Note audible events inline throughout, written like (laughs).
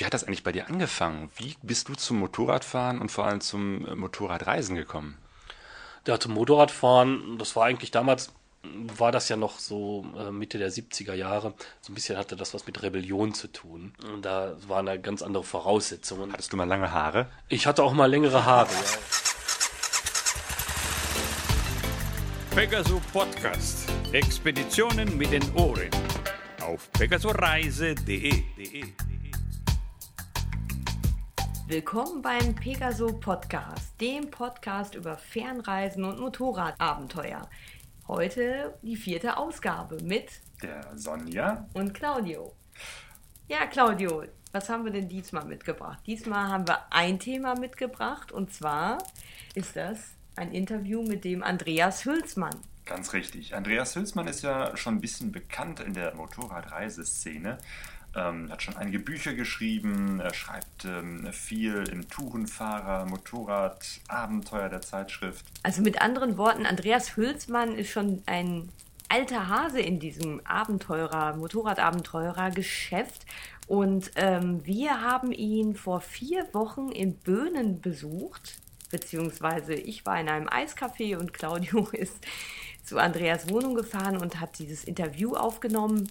Wie hat das eigentlich bei dir angefangen? Wie bist du zum Motorradfahren und vor allem zum äh, Motorradreisen gekommen? Ja, zum Motorradfahren, das war eigentlich damals, war das ja noch so äh, Mitte der 70er Jahre. So ein bisschen hatte das was mit Rebellion zu tun. Und da waren da ganz andere Voraussetzungen. Hattest du mal lange Haare? Ich hatte auch mal längere Haare, ja. Pegaso Podcast. Expeditionen mit den Ohren. Auf pegasoreise.de. Willkommen beim Pegaso Podcast, dem Podcast über Fernreisen und Motorradabenteuer. Heute die vierte Ausgabe mit Der Sonja. und Claudio. Ja, Claudio, was haben wir denn diesmal mitgebracht? Diesmal haben wir ein Thema mitgebracht und zwar ist das ein Interview mit dem Andreas Hülsmann. Ganz richtig. Andreas Hülsmann ist ja schon ein bisschen bekannt in der Motorradreiseszene. Ähm, hat schon einige Bücher geschrieben, er schreibt ähm, viel im Tourenfahrer, Motorrad, Abenteuer der Zeitschrift. Also mit anderen Worten, Andreas Hülsmann ist schon ein alter Hase in diesem Abenteurer, Motorradabenteurer-Geschäft. Und ähm, wir haben ihn vor vier Wochen in Böhnen besucht, beziehungsweise ich war in einem Eiscafé und Claudio (laughs) ist zu Andreas Wohnung gefahren und hat dieses Interview aufgenommen.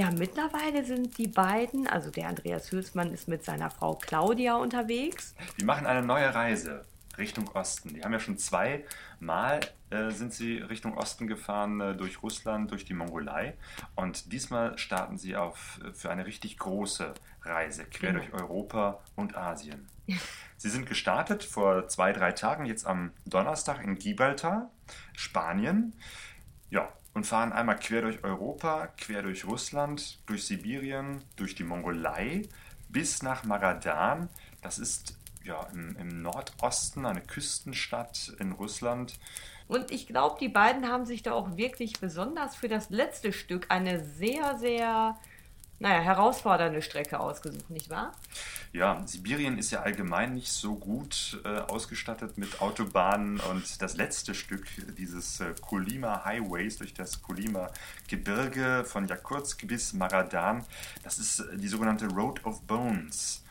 Ja, mittlerweile sind die beiden, also der Andreas Hülsmann ist mit seiner Frau Claudia unterwegs. Die machen eine neue Reise Richtung Osten. Die haben ja schon zweimal äh, sind sie Richtung Osten gefahren, äh, durch Russland, durch die Mongolei. Und diesmal starten sie auf, äh, für eine richtig große Reise, quer Genau. durch Europa und Asien. Sie sind gestartet vor zwei, drei Tagen, jetzt am Donnerstag in Gibraltar, Spanien. Ja, und fahren einmal quer durch Europa, quer durch Russland, durch Sibirien, durch die Mongolei bis nach Magadan. Das ist ja im, im Nordosten eine Küstenstadt in Russland. Und ich glaube, die beiden haben sich da auch wirklich besonders für das letzte Stück eine sehr, sehr, naja, herausfordernde Strecke ausgesucht, nicht wahr? Ja, Sibirien ist ja allgemein nicht so gut äh, ausgestattet mit Autobahnen und das letzte Stück dieses äh, Kolyma Highways durch das Kolyma Gebirge von Jakutsk bis Maradan, das ist äh, die sogenannte Road of Bones.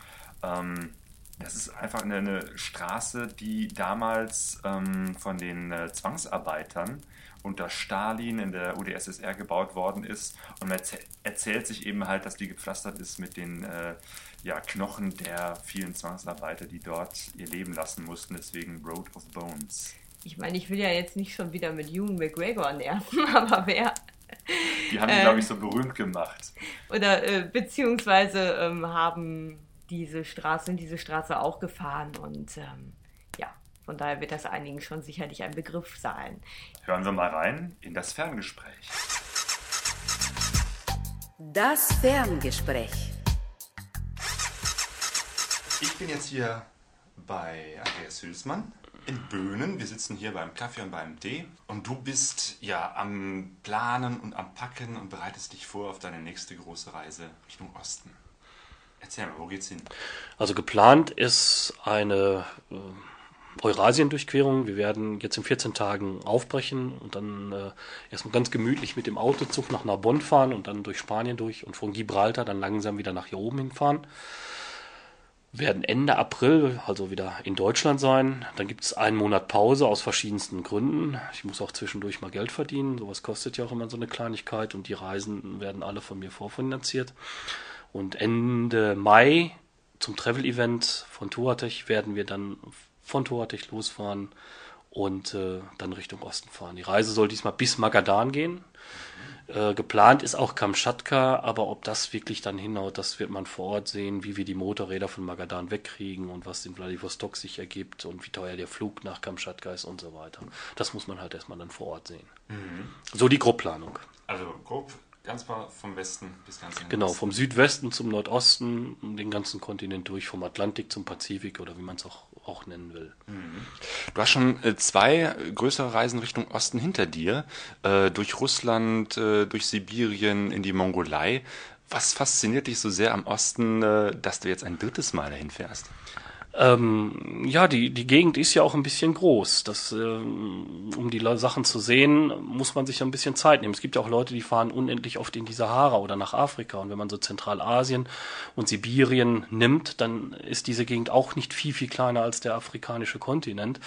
Ähm, das ist einfach eine, eine Straße, die damals ähm, von den äh, Zwangsarbeitern unter Stalin in der UdSSR gebaut worden ist. Und man erzäh erzählt sich eben halt, dass die gepflastert ist mit den äh, ja, Knochen der vielen Zwangsarbeiter, die dort ihr Leben lassen mussten. Deswegen Road of Bones. Ich meine, ich will ja jetzt nicht schon wieder mit Ewan McGregor nerven, (laughs) aber wer, Die haben die, Ähm. glaube ich, so berühmt gemacht. oder äh, beziehungsweise ähm, haben diese Straße, sind diese Straße auch gefahren und ähm, von daher wird das einigen schon sicherlich ein Begriff sein. Hören wir mal rein in das Ferngespräch. Das Ferngespräch. Ich bin jetzt hier bei Andreas Hülsmann in Böhnen. Wir sitzen hier beim Kaffee und beim Tee. Und du bist ja am Planen und am Packen und bereitest dich vor auf deine nächste große Reise Richtung Osten. Erzähl mal, wo geht's hin? Also geplant ist eine äh, Eurasien-Durchquerung. Wir werden jetzt in 14 Tagen aufbrechen und dann äh, erstmal ganz gemütlich mit dem Autozug nach Narbonne fahren und dann durch Spanien durch und von Gibraltar dann langsam wieder nach hier oben hinfahren. Werden Ende April also wieder in Deutschland sein. Dann gibt es einen Monat Pause aus verschiedensten Gründen. Ich muss auch zwischendurch mal Geld verdienen. Sowas kostet ja auch immer so eine Kleinigkeit und die Reisen werden alle von mir vorfinanziert. Und Ende Mai zum Travel-Event von Touratech werden wir dann von Touratech losfahren und äh, dann Richtung Osten fahren. Die Reise soll diesmal bis Magadan gehen. Äh, geplant ist auch Kamtschatka, aber ob das wirklich dann hinhaut, das wird man vor Ort sehen, wie wir die Motorräder von Magadan wegkriegen und was in Vladivostok sich ergibt und wie teuer der Flug nach Kamtschatka ist und so weiter. Das muss man halt erstmal dann vor Ort sehen. So die Grobplanung. Also grob, ganz mal vom Westen bis ganz Genau, vom Südwesten zum Nordosten, den ganzen Kontinent durch, vom Atlantik zum Pazifik oder wie man es auch, auch nennen will. Du hast schon äh, zwei größere Reisen Richtung Osten hinter dir, äh, durch Russland, äh, durch Sibirien, in die Mongolei. Was fasziniert dich so sehr am Osten, dass du jetzt ein drittes Mal dahin fährst? Ähm, ja, die, die Gegend ist ja auch ein bisschen groß. Das, ähm, um die Sachen zu sehen, muss man sich ein bisschen Zeit nehmen. Es gibt ja auch Leute, die fahren unendlich oft in die Sahara oder nach Afrika. Und wenn man so Zentralasien und Sibirien nimmt, dann ist diese Gegend auch nicht viel, viel kleiner als der afrikanische Kontinent.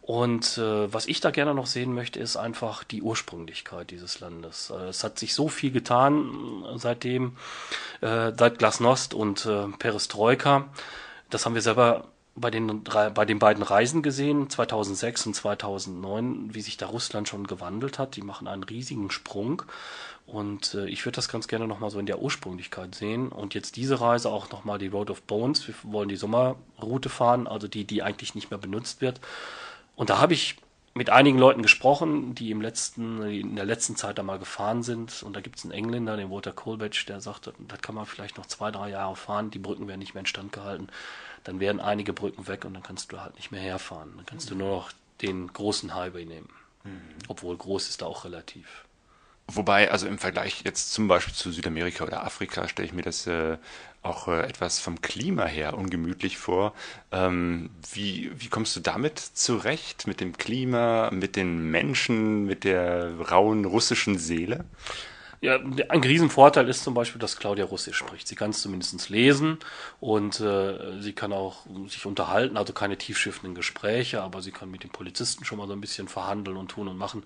Und äh, was ich da gerne noch sehen möchte, ist einfach die Ursprünglichkeit dieses Landes. Äh, es hat sich so viel getan seitdem, äh, seit Glasnost und äh, Perestroika. Das haben wir selber bei den, bei den beiden Reisen gesehen, 2006 und 2009, wie sich da Russland schon gewandelt hat. Die machen einen riesigen Sprung. Und äh, ich würde das ganz gerne nochmal so in der Ursprünglichkeit sehen. Und jetzt diese Reise auch nochmal die Road of Bones. Wir wollen die Sommerroute fahren, also die, die eigentlich nicht mehr benutzt wird. Und da habe ich mit einigen Leuten gesprochen, die im letzten, in der letzten Zeit da mal gefahren sind. Und da gibt es einen Engländer, den Walter Colbatch, der sagte, das kann man vielleicht noch zwei, drei Jahre fahren, die Brücken werden nicht mehr instand gehalten. Dann werden einige Brücken weg und dann kannst du halt nicht mehr herfahren. Dann kannst du nur noch den großen Highway nehmen. Mhm. Obwohl groß ist da auch relativ. Wobei, also im Vergleich jetzt zum Beispiel zu Südamerika oder Afrika, stelle ich mir das äh, auch äh, etwas vom Klima her ungemütlich vor. Ähm, wie, wie kommst du damit zurecht? Mit dem Klima, mit den Menschen, mit der rauen russischen Seele? Ja, ein Riesenvorteil ist zum Beispiel, dass Claudia Russisch spricht. Sie kann es zumindest lesen und äh, sie kann auch sich unterhalten, also keine tiefschiffenden Gespräche, aber sie kann mit den Polizisten schon mal so ein bisschen verhandeln und tun und machen.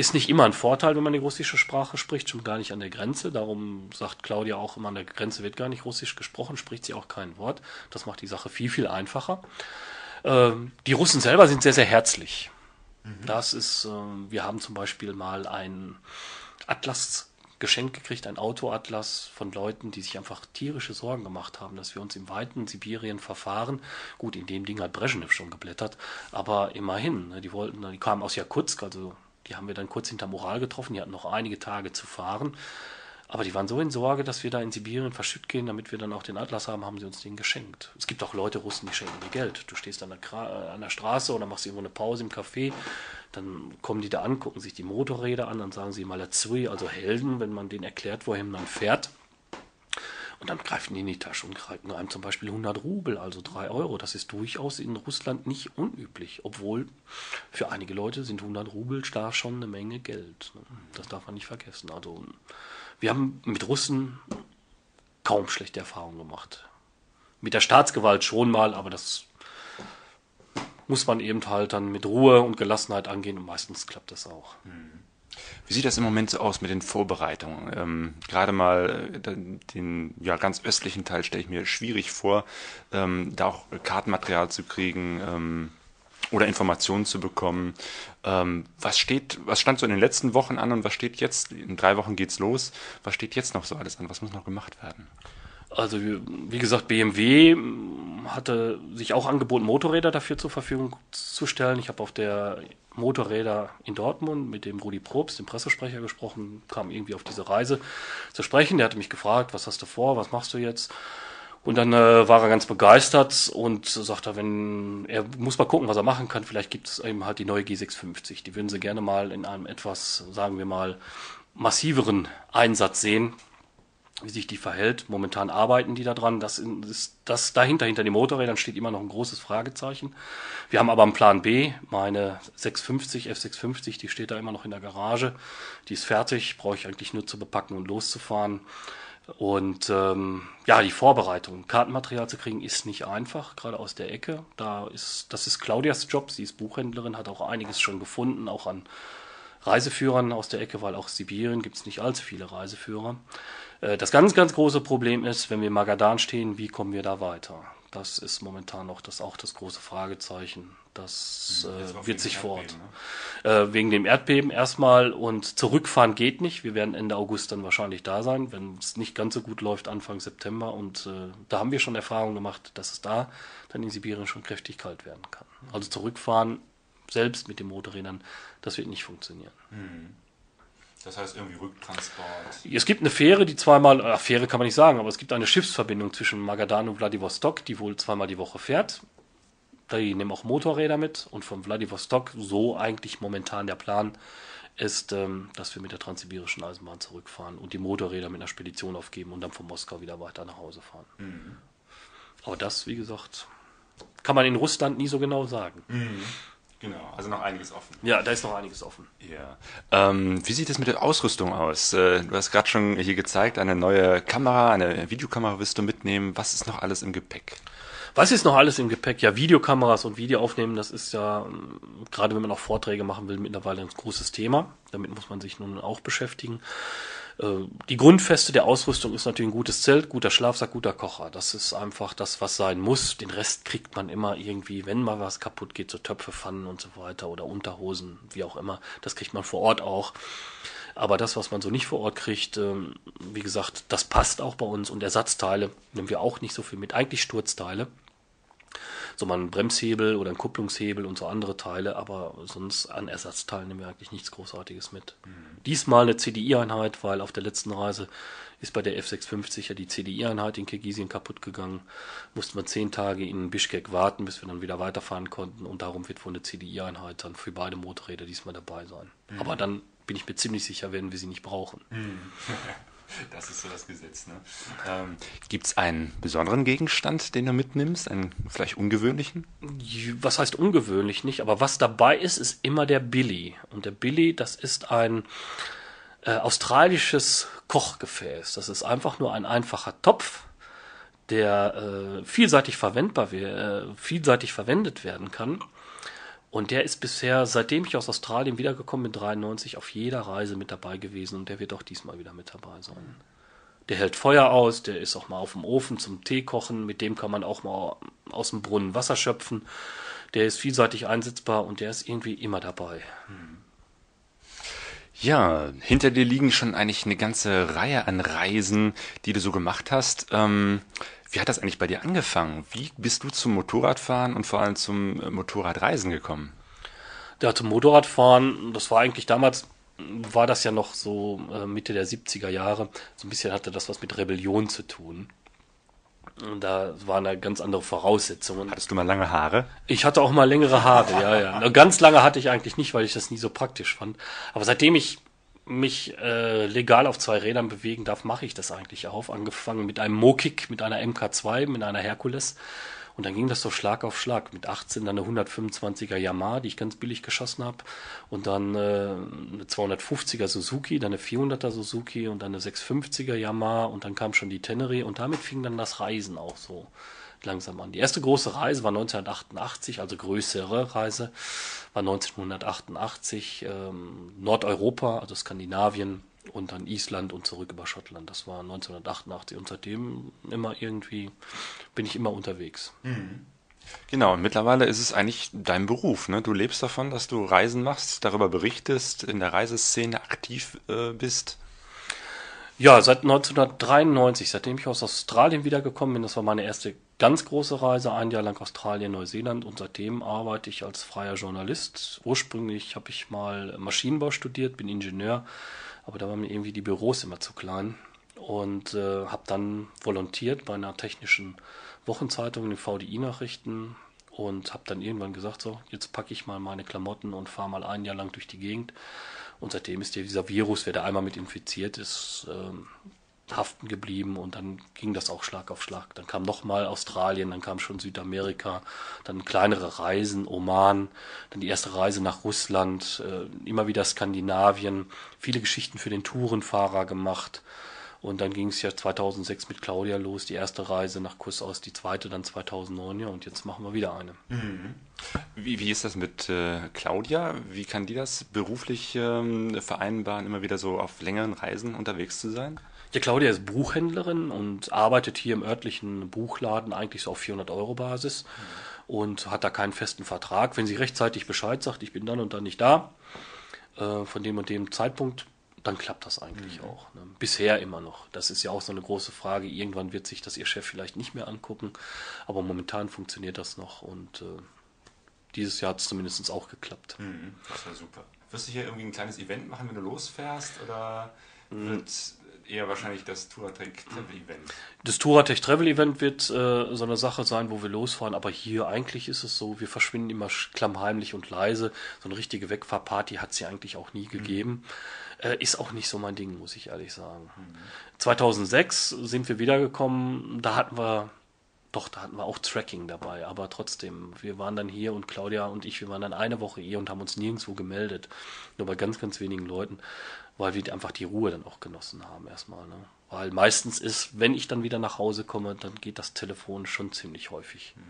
Ist nicht immer ein Vorteil, wenn man die russische Sprache spricht, schon gar nicht an der Grenze. Darum sagt Claudia auch immer, an der Grenze wird gar nicht russisch gesprochen, spricht sie auch kein Wort. Das macht die Sache viel, viel einfacher. Ähm, die Russen selber sind sehr, sehr herzlich. Mhm. Das ist, äh, wir haben zum Beispiel mal ein Atlas geschenkt gekriegt, ein Autoatlas von Leuten, die sich einfach tierische Sorgen gemacht haben, dass wir uns im weiten Sibirien verfahren. Gut, in dem Ding hat Brezhnev schon geblättert, aber immerhin, ne, die wollten, die kamen aus Jakutsk, also die haben wir dann kurz hinter Moral getroffen. Die hatten noch einige Tage zu fahren. Aber die waren so in Sorge, dass wir da in Sibirien verschütt gehen, damit wir dann auch den Atlas haben, haben sie uns den geschenkt. Es gibt auch Leute, Russen, die schenken dir Geld. Du stehst an der, an der Straße oder machst irgendwo eine Pause im Café, dann kommen die da an, gucken sich die Motorräder an, dann sagen sie mal Malazui, also Helden, wenn man denen erklärt, wohin man fährt. Und dann greifen die in die Tasche und greifen einem zum Beispiel 100 Rubel, also 3 Euro. Das ist durchaus in Russland nicht unüblich, obwohl für einige Leute sind 100 Rubel da schon eine Menge Geld. Ne? Das darf man nicht vergessen. Also wir haben mit Russen kaum schlechte Erfahrungen gemacht. Mit der Staatsgewalt schon mal, aber das muss man eben halt dann mit Ruhe und Gelassenheit angehen und meistens klappt das auch. Mhm. Wie sieht das im Moment so aus mit den Vorbereitungen? Ähm, gerade mal äh, den ja, ganz östlichen Teil stelle ich mir schwierig vor, ähm, da auch Kartenmaterial zu kriegen ähm, oder Informationen zu bekommen. Ähm, was steht, was stand so in den letzten Wochen an und was steht jetzt? In drei Wochen geht's los. Was steht jetzt noch so alles an? Was muss noch gemacht werden? Also wie gesagt, BMW hatte sich auch angeboten, Motorräder dafür zur Verfügung zu stellen. Ich habe auf der Motorräder in Dortmund mit dem Rudi Probst, dem Pressesprecher, gesprochen, kam irgendwie auf diese Reise zu sprechen. Der hatte mich gefragt, was hast du vor, was machst du jetzt? Und dann äh, war er ganz begeistert und sagte, wenn er muss mal gucken, was er machen kann. Vielleicht gibt es eben halt die neue G650. Die würden sie gerne mal in einem etwas, sagen wir mal, massiveren Einsatz sehen wie sich die verhält. Momentan arbeiten die da dran. Das ist das dahinter, hinter den Motorrädern steht immer noch ein großes Fragezeichen. Wir haben aber einen Plan B, meine 650, F650, die steht da immer noch in der Garage. Die ist fertig, brauche ich eigentlich nur zu bepacken und loszufahren. Und ähm, ja, die Vorbereitung, Kartenmaterial zu kriegen, ist nicht einfach, gerade aus der Ecke. Da ist, das ist Claudias Job, sie ist Buchhändlerin, hat auch einiges schon gefunden, auch an Reiseführern aus der Ecke, weil auch Sibirien gibt es nicht allzu viele Reiseführer. Äh, das ganz, ganz große Problem ist, wenn wir in Magadan stehen, wie kommen wir da weiter? Das ist momentan noch das auch das große Fragezeichen. Das hm, äh, wird sich fort. Ne? Äh, wegen dem Erdbeben erstmal und zurückfahren geht nicht. Wir werden Ende August dann wahrscheinlich da sein, wenn es nicht ganz so gut läuft, Anfang September. Und äh, da haben wir schon Erfahrung gemacht, dass es da dann in Sibirien schon kräftig kalt werden kann. Also zurückfahren selbst mit den Motorrädern, das wird nicht funktionieren. Mhm. Das heißt irgendwie Rücktransport. Es gibt eine Fähre, die zweimal, äh, Fähre kann man nicht sagen, aber es gibt eine Schiffsverbindung zwischen Magadan und Vladivostok, die wohl zweimal die Woche fährt. Die nehmen auch Motorräder mit und von Vladivostok, so eigentlich momentan der Plan, ist, ähm, dass wir mit der transsibirischen Eisenbahn zurückfahren und die Motorräder mit einer Spedition aufgeben und dann von Moskau wieder weiter nach Hause fahren. Mhm. Aber das, wie gesagt, kann man in Russland nie so genau sagen. Genau, also noch einiges offen. Ja, da ist noch einiges offen. Ja. Ähm, wie sieht es mit der Ausrüstung aus? Äh, du hast gerade schon hier gezeigt, eine neue Kamera, eine Videokamera wirst du mitnehmen. Was ist noch alles im Gepäck? Was ist noch alles im Gepäck? Ja, Videokameras und Video aufnehmen, das ist ja, ähm, gerade wenn man auch Vorträge machen will, mittlerweile ein großes Thema. Damit muss man sich nun auch beschäftigen. Äh, Die Grundfeste der Ausrüstung ist natürlich ein gutes Zelt, guter Schlafsack, guter Kocher. Das ist einfach das, was sein muss. Den Rest kriegt man immer irgendwie, wenn mal was kaputt geht, so Töpfe, Pfannen und so weiter oder Unterhosen, wie auch immer. Das kriegt man vor Ort auch. Aber das, was man so nicht vor Ort kriegt, ähm, wie gesagt, das passt auch bei uns. Und Ersatzteile nehmen wir auch nicht so viel mit. Eigentlich Sturzteile. So mal einen Bremshebel oder einen Kupplungshebel und so andere Teile, aber sonst an Ersatzteilen nehmen wir eigentlich nichts Großartiges mit. Diesmal eine CDI-Einheit, weil auf der letzten Reise ist bei der F650 ja die CDI-Einheit in Kirgisien kaputt gegangen. Mussten wir zehn Tage in Bischkek warten, bis wir dann wieder weiterfahren konnten und darum wird wohl eine CDI-Einheit dann für beide Motorräder diesmal dabei sein. Aber dann bin ich mir ziemlich sicher, werden wir sie nicht brauchen. (laughs) (laughs) Das ist so das Gesetz. Ne? Ähm, Gibt es einen besonderen Gegenstand, den du mitnimmst? Einen vielleicht ungewöhnlichen? was heißt ungewöhnlich nicht, aber was dabei ist, ist immer der Billy. Und der Billy, das ist ein äh, australisches Kochgefäß. Das ist einfach nur ein einfacher Topf, der äh, vielseitig verwendbar, äh, vielseitig verwendet werden kann. Und der ist bisher, seitdem ich aus Australien wiedergekommen bin, 93, auf jeder Reise mit dabei gewesen und der wird auch diesmal wieder mit dabei sein. Der hält Feuer aus, der ist auch mal auf dem Ofen zum Tee kochen, mit dem kann man auch mal aus dem Brunnen Wasser schöpfen. Der ist vielseitig einsetzbar und der ist irgendwie immer dabei. Ja, hinter dir liegen schon eigentlich eine ganze Reihe an Reisen, die du so gemacht hast. Ähm, wie hat das eigentlich bei dir angefangen? Wie bist du zum Motorradfahren und vor allem zum äh, Motorradreisen gekommen? Ja, zum Motorradfahren, das war eigentlich damals, war das ja noch so äh, Mitte der 70er Jahre. So ein bisschen hatte das was mit Rebellion zu tun. Da waren da ganz andere Voraussetzungen. Hattest du mal lange Haare? Ich hatte auch mal längere Haare, ja, ja. (laughs) Ganz lange hatte ich eigentlich nicht, weil ich das nie so praktisch fand. Aber seitdem ich mich äh, legal auf zwei Rädern bewegen darf, mache ich das eigentlich auch. Angefangen mit einem Mokik, mit einer MK2, mit einer Herkules. Und dann ging das so Schlag auf Schlag. Mit 18 dann eine 125er Yamaha, die ich ganz billig geschossen habe. Und dann äh, eine 250er Suzuki, dann eine 400er Suzuki und dann eine 650er Yamaha. Und dann kam schon die Tenere. Und damit fing dann das Reisen auch so langsam an. Die erste große Reise war 1988, also größere Reise, war 1988 ähm, Nordeuropa, also Skandinavien und dann Island und zurück über Schottland. Das war 1988 und seitdem immer irgendwie bin ich immer unterwegs. Genau, und mittlerweile ist es eigentlich dein Beruf. Ne? Du lebst davon, dass du Reisen machst, darüber berichtest, in der Reiseszene aktiv äh, bist. Ja, seit 1993, seitdem ich aus Australien wiedergekommen bin, das war meine erste ganz große Reise, ein Jahr lang Australien, Neuseeland und seitdem arbeite ich als freier Journalist. Ursprünglich habe ich mal Maschinenbau studiert, bin Ingenieur, aber da waren mir irgendwie die Büros immer zu klein und äh, habe dann volontiert bei einer technischen Wochenzeitung den VDI-Nachrichten und habe dann irgendwann gesagt, so, jetzt packe ich mal meine Klamotten und fahre mal ein Jahr lang durch die Gegend. Und seitdem ist dieser Virus, wer da einmal mit infiziert ist, ähm, haften geblieben und dann ging das auch Schlag auf Schlag. Dann kam nochmal Australien, dann kam schon Südamerika, dann kleinere Reisen, Oman, dann die erste Reise nach Russland, äh, immer wieder Skandinavien, viele Geschichten für den Tourenfahrer gemacht. Und dann ging es ja 2006 mit Claudia los, die erste Reise nach Kurs aus, die zweite dann 2009, ja, und jetzt machen wir wieder eine. Wie, wie ist das mit äh, Claudia? Wie kann die das beruflich ähm, vereinbaren, immer wieder so auf längeren Reisen unterwegs zu sein? Ja, Claudia ist Buchhändlerin und arbeitet hier im örtlichen Buchladen eigentlich so auf 400 Euro Basis und hat da keinen festen Vertrag. Wenn sie rechtzeitig Bescheid sagt, ich bin dann und dann nicht da, äh, von dem und dem Zeitpunkt, dann klappt das eigentlich auch. Ne? Bisher immer noch. Das ist ja auch so eine große Frage. Irgendwann wird sich das ihr Chef vielleicht nicht mehr angucken, aber momentan funktioniert das noch und äh, dieses Jahr hat es zumindest auch geklappt. Das wäre super. Wirst du hier irgendwie ein kleines Event machen, wenn du losfährst? Oder wird eher wahrscheinlich das Touratec Travel Event? Das Touratech Travel Event wird äh, so eine Sache sein, wo wir losfahren, aber hier eigentlich ist es so, wir verschwinden immer klammheimlich und leise. So eine richtige Wegfahrparty hat es ja eigentlich auch nie gegeben. Äh, ist auch nicht so mein Ding, muss ich ehrlich sagen. 2006 sind wir wiedergekommen, da hatten wir Doch, da hatten wir auch Tracking dabei, aber trotzdem, wir waren dann hier und Claudia und ich, wir waren dann eine Woche hier und haben uns nirgendwo gemeldet. Nur bei ganz, ganz wenigen Leuten, weil wir einfach die Ruhe dann auch genossen haben erstmal. Ne? Weil meistens ist, wenn ich dann wieder nach Hause komme, dann geht das Telefon schon ziemlich häufig. Mhm.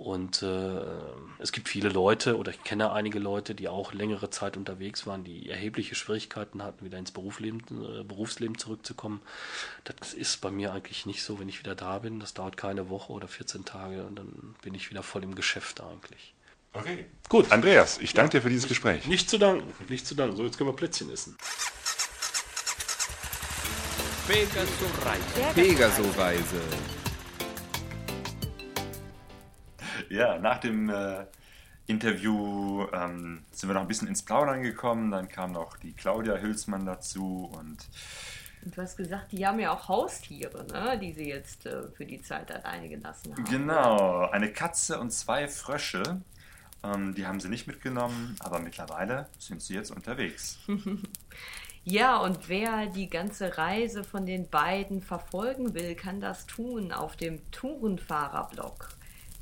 Und äh, es gibt viele Leute, oder ich kenne einige Leute, die auch längere Zeit unterwegs waren, die erhebliche Schwierigkeiten hatten, wieder ins Berufsleben, äh, Berufsleben zurückzukommen. Das ist bei mir eigentlich nicht so, wenn ich wieder da bin. Das dauert keine Woche oder 14 Tage und dann bin ich wieder voll im Geschäft eigentlich. Okay. Gut, Andreas, ich danke dir für dieses Gespräch. Nicht zu danken, nicht zu danken. So, jetzt können wir Plätzchen essen. Pegaso-Reise. Ja, nach dem äh, Interview ähm, sind wir noch ein bisschen ins Plaudern gekommen. Dann kam noch die Claudia Hülsmann dazu und und du hast gesagt, die haben ja auch Haustiere, ne? die sie jetzt äh, für die Zeit alleine gelassen haben. Genau, eine Katze und zwei Frösche. Ähm, die haben sie nicht mitgenommen, aber mittlerweile sind sie jetzt unterwegs. (laughs) ja, und wer die ganze Reise von den beiden verfolgen will, kann das tun auf dem Tourenfahrerblog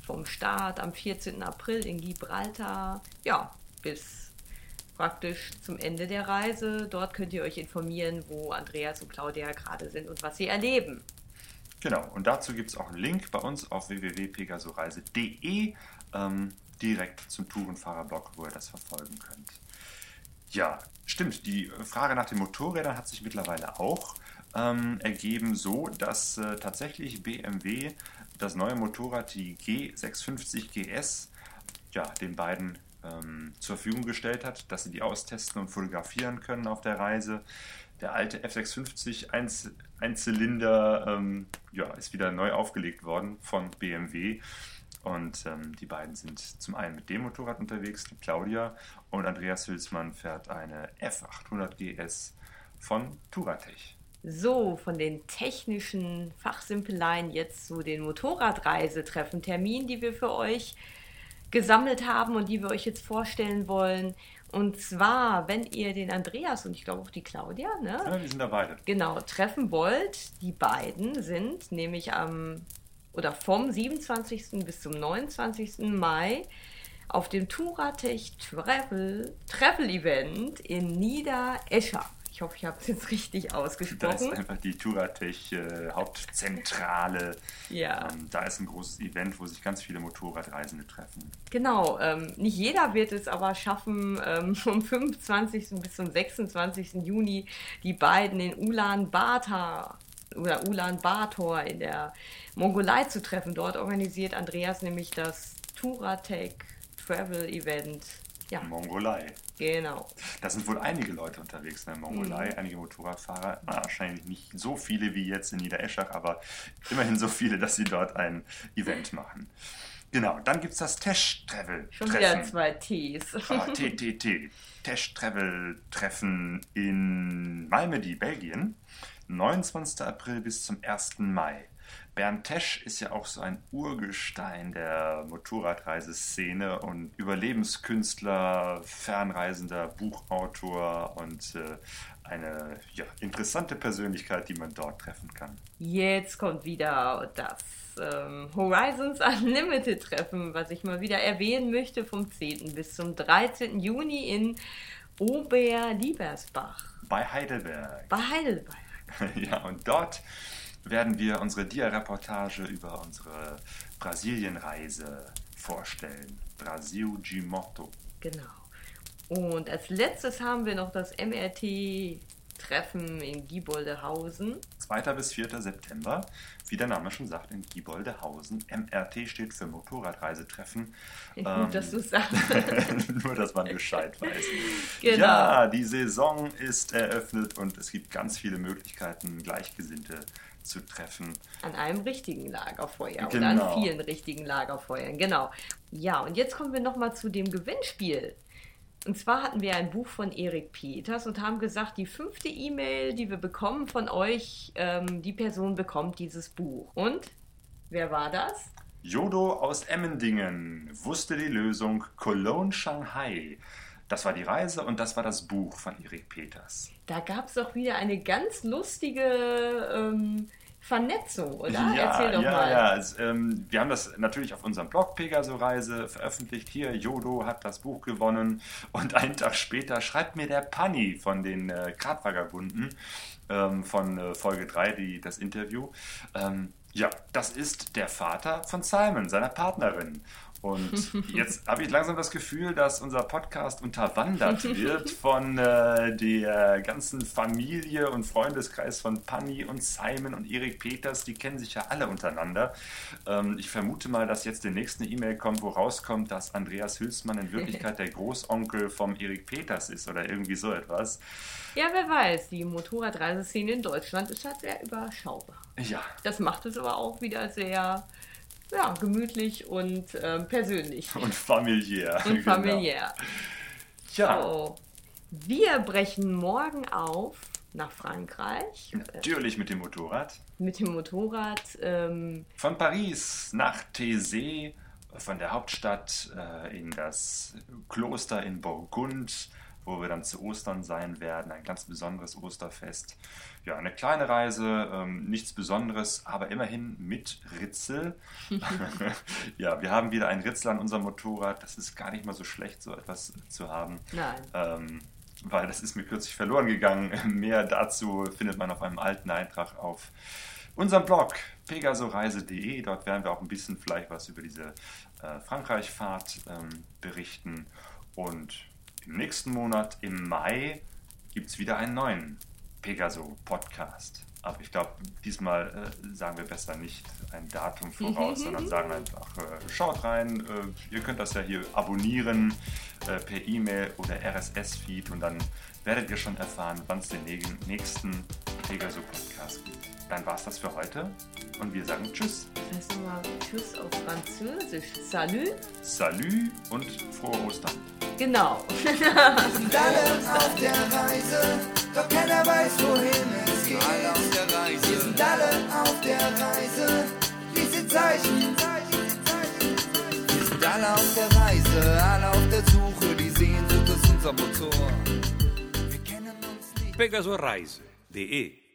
vom Start am 14. April in Gibraltar, ja, bis praktisch zum Ende der Reise. Dort könnt ihr euch informieren, wo Andreas und Claudia gerade sind und was sie erleben. Genau, und dazu gibt es auch einen Link bei uns auf www.pegasoreise.de ähm, direkt zum Tourenfahrerblog, wo ihr das verfolgen könnt. Ja, stimmt, die Frage nach den Motorrädern hat sich mittlerweile auch ähm, ergeben, so dass äh, tatsächlich BMW das neue Motorrad, die G650 GS, ja, den beiden ähm, zur Verfügung gestellt hat, dass sie die austesten und fotografieren können auf der Reise. Der alte F650 Einz Einzylinder ähm, ja, ist wieder neu aufgelegt worden von BMW. Und ähm, die beiden sind zum einen mit dem Motorrad unterwegs, die Claudia, und Andreas Hülsmann fährt eine F800 GS von Turatech. So, von den technischen Fachsimpeleien jetzt zu den Motorradreisetreffen, Terminen, die wir für euch gesammelt haben und die wir euch jetzt vorstellen wollen. Und zwar, wenn ihr den Andreas und ich glaube auch die Claudia, ne? Ja, die sind da beide. Genau, treffen wollt, die beiden sind nämlich am oder vom 27. bis zum 29. Mai auf dem Touratech Travel, Travel Event in Niederescher. Ich hoffe, ich habe es jetzt richtig ausgesprochen. Da ist einfach die Turatech äh, Hauptzentrale. Ja. Ähm, da ist ein großes Event, wo sich ganz viele Motorradreisende treffen. Genau. Ähm, nicht jeder wird es aber schaffen, ähm, (laughs) vom 25. bis zum 26. Juni die beiden in Ulaanbaatar oder Ulaanbaatar in der Mongolei zu treffen. Dort organisiert Andreas nämlich das Turatech Travel Event ja. Mongolei. Genau. Da sind wohl einige Leute unterwegs in der Mongolei, mhm. einige Motorradfahrer. Wahrscheinlich nicht so viele wie jetzt in Niedereschach, aber immerhin so viele, dass sie dort ein Event machen. Genau, dann gibt es das Tesh Travel. Schon wieder zwei Ts. Ah, TTT. Tesh Travel Treffen in Malmedy, Belgien. 29. April bis zum 1. Mai. Bernd Tesch ist ja auch so ein Urgestein der Motorradreiseszene und Überlebenskünstler, Fernreisender, Buchautor und äh, eine ja, interessante Persönlichkeit, die man dort treffen kann. Jetzt kommt wieder das ähm, Horizons Unlimited Treffen, was ich mal wieder erwähnen möchte, vom 10. bis zum 13. Juni in Oberliebersbach. Bei Heidelberg. Bei Heidelberg. (laughs) ja, und dort werden wir unsere Dia-Reportage über unsere Brasilienreise vorstellen. Brasil de Moto. Genau. Und als letztes haben wir noch das MRT Treffen in Gieboldehausen. 2. bis 4. September, wie der Name schon sagt, in Gieboldehausen. MRT steht für Motorradreisetreffen. (laughs) Gut, ähm, dass du sagst. (laughs) nur, dass man Bescheid weiß. Genau. Ja, die Saison ist eröffnet und es gibt ganz viele Möglichkeiten, Gleichgesinnte zu treffen. An einem richtigen Lagerfeuer genau. oder an genau. vielen richtigen Lagerfeuern, genau. Ja, und jetzt kommen wir nochmal zu dem Gewinnspiel. Und zwar hatten wir ein Buch von Erik Peters und haben gesagt, die fünfte E-Mail, die wir bekommen von euch, ähm, die Person bekommt dieses Buch. Und wer war das? Jodo aus Emmendingen wusste die Lösung Cologne Shanghai. Das war die Reise und das war das Buch von Erik Peters. Da gab es auch wieder eine ganz lustige ähm, Vernetzung, oder? Ja, Erzähl doch ja, mal. ja. Es, ähm, wir haben das natürlich auf unserem Blog Pegaso-Reise veröffentlicht. Hier, Jodo hat das Buch gewonnen. Und einen Tag später schreibt mir der Panni von den äh, Gradvagabunden ähm, von äh, Folge 3, die, das Interview. Ähm, ja, das ist der Vater von Simon, seiner Partnerin. Und (laughs) jetzt habe ich langsam das Gefühl, dass unser Podcast unterwandert wird von äh, der ganzen Familie und Freundeskreis von Panni und Simon und Erik Peters. Die kennen sich ja alle untereinander. Ähm, ich vermute mal, dass jetzt demnächst eine E-Mail kommt, wo rauskommt, dass Andreas Hülsmann in Wirklichkeit der Großonkel vom Erik Peters ist oder irgendwie so etwas. Ja, wer weiß, die Motorradreiseszene in Deutschland ist halt sehr überschaubar. Ja, Das macht es aber auch wieder sehr ja, gemütlich und ähm, persönlich (laughs) und familiär. und genau. familiär. Ja, So. Wir brechen morgen auf nach Frankreich natürlich mit dem Motorrad. mit dem Motorrad. Ähm, Von Paris nach Thésée, von der Hauptstadt äh, in das Kloster in Burgund, wo wir dann zu Ostern sein werden. Ein ganz besonderes Osterfest. Ja, eine kleine Reise, ähm, nichts Besonderes, aber immerhin mit Ritzel. (laughs) (laughs) ja, wir haben wieder ein Ritzel an unserem Motorrad. Das ist gar nicht mal so schlecht, so etwas zu haben. nein. Ähm, weil das ist mir kürzlich verloren gegangen. (laughs) Mehr dazu findet man auf einem alten Eintrag auf unserem Blog pegasoreise.de. Dort werden wir auch ein bisschen vielleicht was über diese äh, Frankreich-Fahrt ähm, berichten. Und im nächsten Monat, im Mai, gibt es wieder einen neuen Pegaso-Podcast. Aber ich glaube, diesmal äh, sagen wir besser nicht ein Datum voraus, (laughs) sondern sagen einfach, äh, schaut rein. Äh, ihr könnt das ja hier abonnieren äh, per E-Mail oder RSS-Feed und dann werdet ihr schon erfahren, wann es den nä- nächsten Pegaso-Podcast gibt. Dann war es das für heute und wir sagen Tschüss, nochmal Tschüss auf Französisch. Salut. Salut und frohe Ostern. Genau. (laughs) sind alle auf der Reise, doch keiner weiß, wohin es geht. Alle auf der Reise. Wir sind alle auf der Reise, diese Zeichen. Wir sind alle auf der Reise, alle auf der Suche, die Sehnsucht ist unser Motor. Wir kennen uns nicht. pegasoreise.de